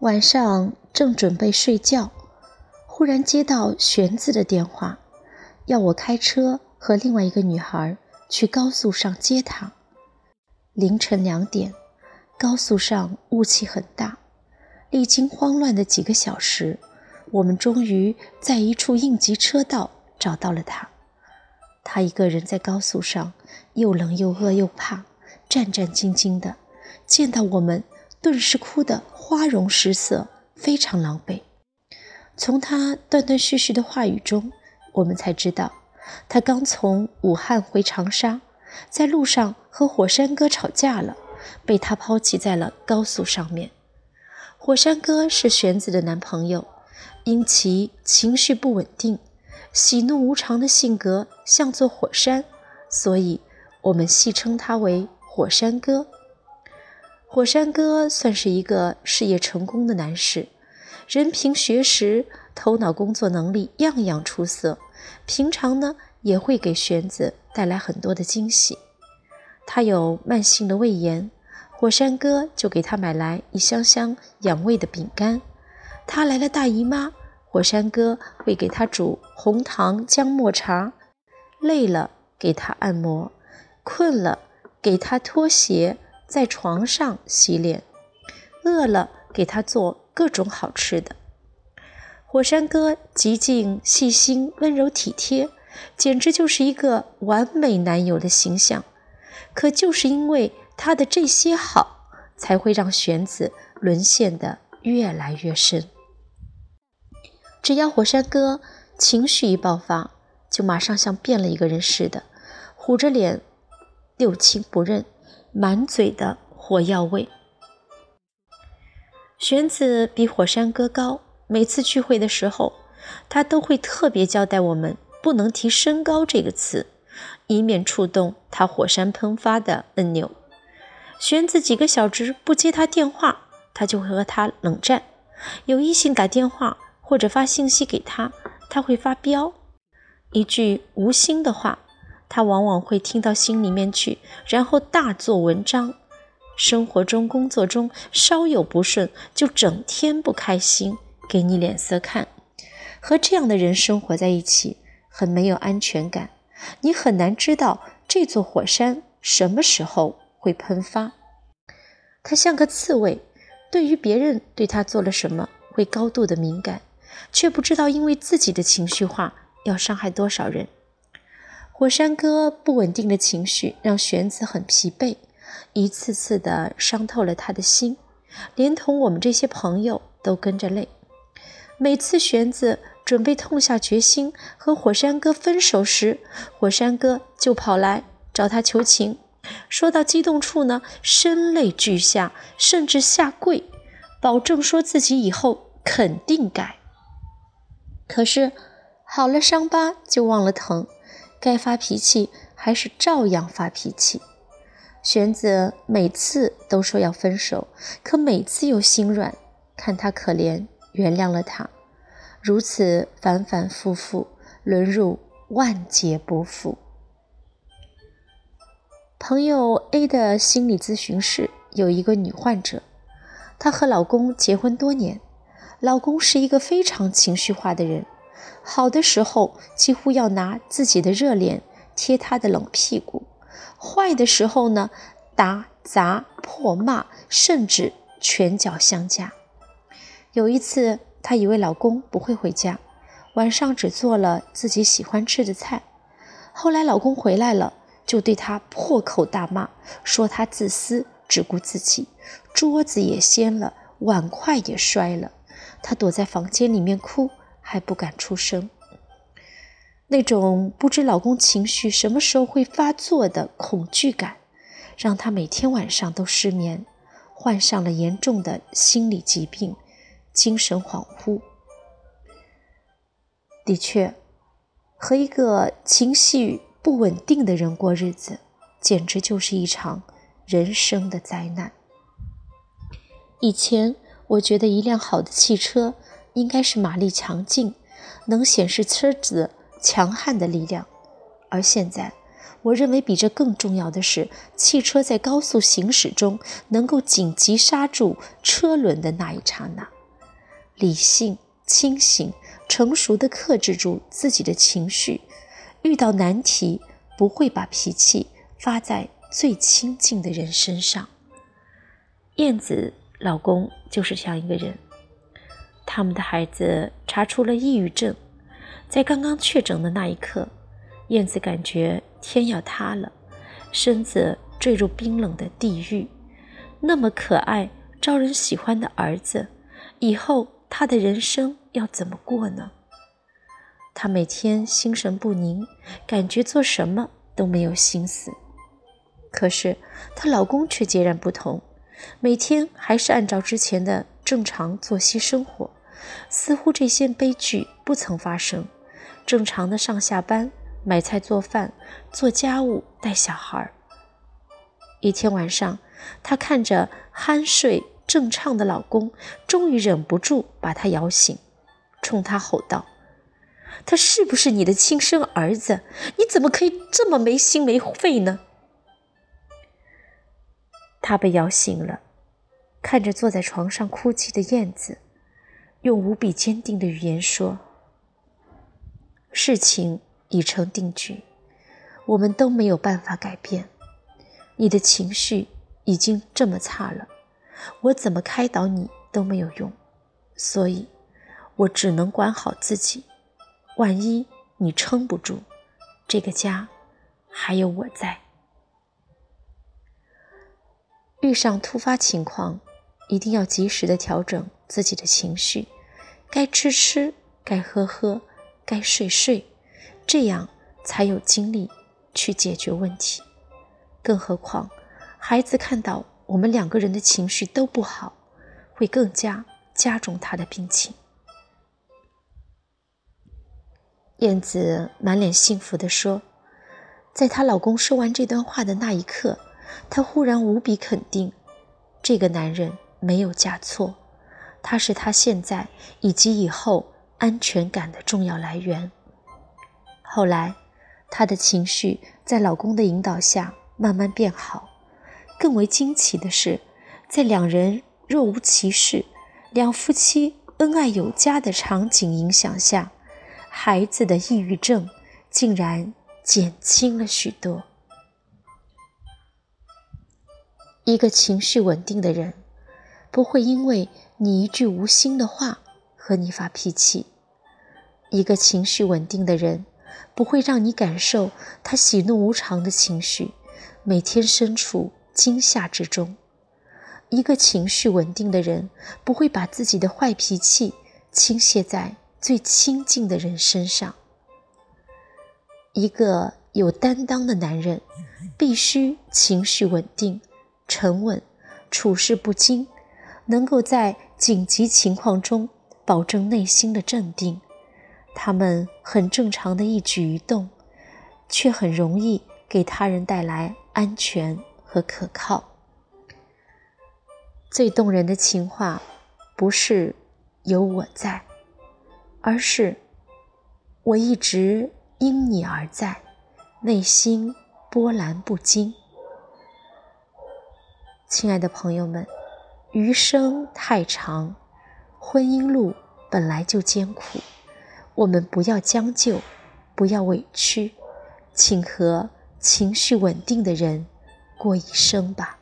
晚上正准备睡觉，忽然接到玄子的电话，要我开车和另外一个女孩去高速上接她。凌晨两点，高速上雾气很大，历经慌乱的几个小时，我们终于在一处应急车道找到了她。她一个人在高速上，又冷又饿又怕，战战兢兢的，见到我们。顿时哭得花容失色，非常狼狈。从他断断续续的话语中，我们才知道，他刚从武汉回长沙，在路上和火山哥吵架了，被他抛弃在了高速上面。火山哥是玄子的男朋友，因其情绪不稳定、喜怒无常的性格像座火山，所以我们戏称他为火山哥。火山哥算是一个事业成功的男士，人凭、学识、头脑、工作能力样样出色。平常呢，也会给玄子带来很多的惊喜。他有慢性的胃炎，火山哥就给他买来一箱箱养胃的饼干。他来了大姨妈，火山哥会给他煮红糖姜末茶。累了给他按摩，困了给他脱鞋。在床上洗脸，饿了给他做各种好吃的。火山哥极尽细心、温柔体贴，简直就是一个完美男友的形象。可就是因为他的这些好，才会让玄子沦陷的越来越深。只要火山哥情绪一爆发，就马上像变了一个人似的，虎着脸，六亲不认。满嘴的火药味。玄子比火山哥高，每次聚会的时候，他都会特别交代我们不能提身高这个词，以免触动他火山喷发的按钮。玄子几个小时不接他电话，他就会和他冷战；有异性打电话或者发信息给他，他会发飙，一句无心的话。他往往会听到心里面去，然后大做文章。生活中、工作中稍有不顺，就整天不开心，给你脸色看。和这样的人生活在一起，很没有安全感。你很难知道这座火山什么时候会喷发。他像个刺猬，对于别人对他做了什么，会高度的敏感，却不知道因为自己的情绪化要伤害多少人。火山哥不稳定的情绪让玄子很疲惫，一次次的伤透了他的心，连同我们这些朋友都跟着累。每次玄子准备痛下决心和火山哥分手时，火山哥就跑来找他求情，说到激动处呢，声泪俱下，甚至下跪，保证说自己以后肯定改。可是好了伤疤就忘了疼。该发脾气还是照样发脾气。玄子每次都说要分手，可每次又心软，看他可怜，原谅了他。如此反反复复，沦入万劫不复。朋友 A 的心理咨询室有一个女患者，她和老公结婚多年，老公是一个非常情绪化的人。好的时候，几乎要拿自己的热脸贴他的冷屁股；坏的时候呢，打砸破骂，甚至拳脚相加。有一次，她以为老公不会回家，晚上只做了自己喜欢吃的菜。后来老公回来了，就对她破口大骂，说她自私，只顾自己，桌子也掀了，碗筷也摔了。她躲在房间里面哭。还不敢出声，那种不知老公情绪什么时候会发作的恐惧感，让她每天晚上都失眠，患上了严重的心理疾病，精神恍惚。的确，和一个情绪不稳定的人过日子，简直就是一场人生的灾难。以前我觉得一辆好的汽车。应该是马力强劲，能显示车子强悍的力量。而现在，我认为比这更重要的是，汽车在高速行驶中能够紧急刹住车轮的那一刹那，理性、清醒、成熟地克制住自己的情绪，遇到难题不会把脾气发在最亲近的人身上。燕子老公就是这样一个人，他们的孩子查出了抑郁症，在刚刚确诊的那一刻。燕子感觉天要塌了，身子坠入冰冷的地狱。那么可爱、招人喜欢的儿子，以后他的人生要怎么过呢？她每天心神不宁，感觉做什么都没有心思。可是她老公却截然不同，每天还是按照之前的正常作息生活，似乎这些悲剧不曾发生，正常的上下班。买菜、做饭、做家务、带小孩。一天晚上，她看着酣睡正畅的老公，终于忍不住把他摇醒，冲他吼道：“他是不是你的亲生儿子？你怎么可以这么没心没肺呢？”他被摇醒了，看着坐在床上哭泣的燕子，用无比坚定的语言说：“事情。”已成定局，我们都没有办法改变。你的情绪已经这么差了，我怎么开导你都没有用，所以，我只能管好自己。万一你撑不住，这个家还有我在。遇上突发情况，一定要及时的调整自己的情绪，该吃吃，该喝喝，该睡睡。这样才有精力去解决问题。更何况，孩子看到我们两个人的情绪都不好，会更加加重他的病情。燕子满脸幸福地说：“在她老公说完这段话的那一刻，她忽然无比肯定，这个男人没有嫁错，他是她现在以及以后安全感的重要来源。”后来，她的情绪在老公的引导下慢慢变好。更为惊奇的是，在两人若无其事、两夫妻恩爱有加的场景影响下，孩子的抑郁症竟然减轻了许多。一个情绪稳定的人，不会因为你一句无心的话和你发脾气。一个情绪稳定的人。不会让你感受他喜怒无常的情绪，每天身处惊吓之中。一个情绪稳定的人，不会把自己的坏脾气倾泻在最亲近的人身上。一个有担当的男人，必须情绪稳定、沉稳，处事不惊，能够在紧急情况中保证内心的镇定。他们很正常的一举一动，却很容易给他人带来安全和可靠。最动人的情话，不是有我在，而是我一直因你而在，内心波澜不惊。亲爱的朋友们，余生太长，婚姻路本来就艰苦。我们不要将就，不要委屈，请和情绪稳定的人过一生吧。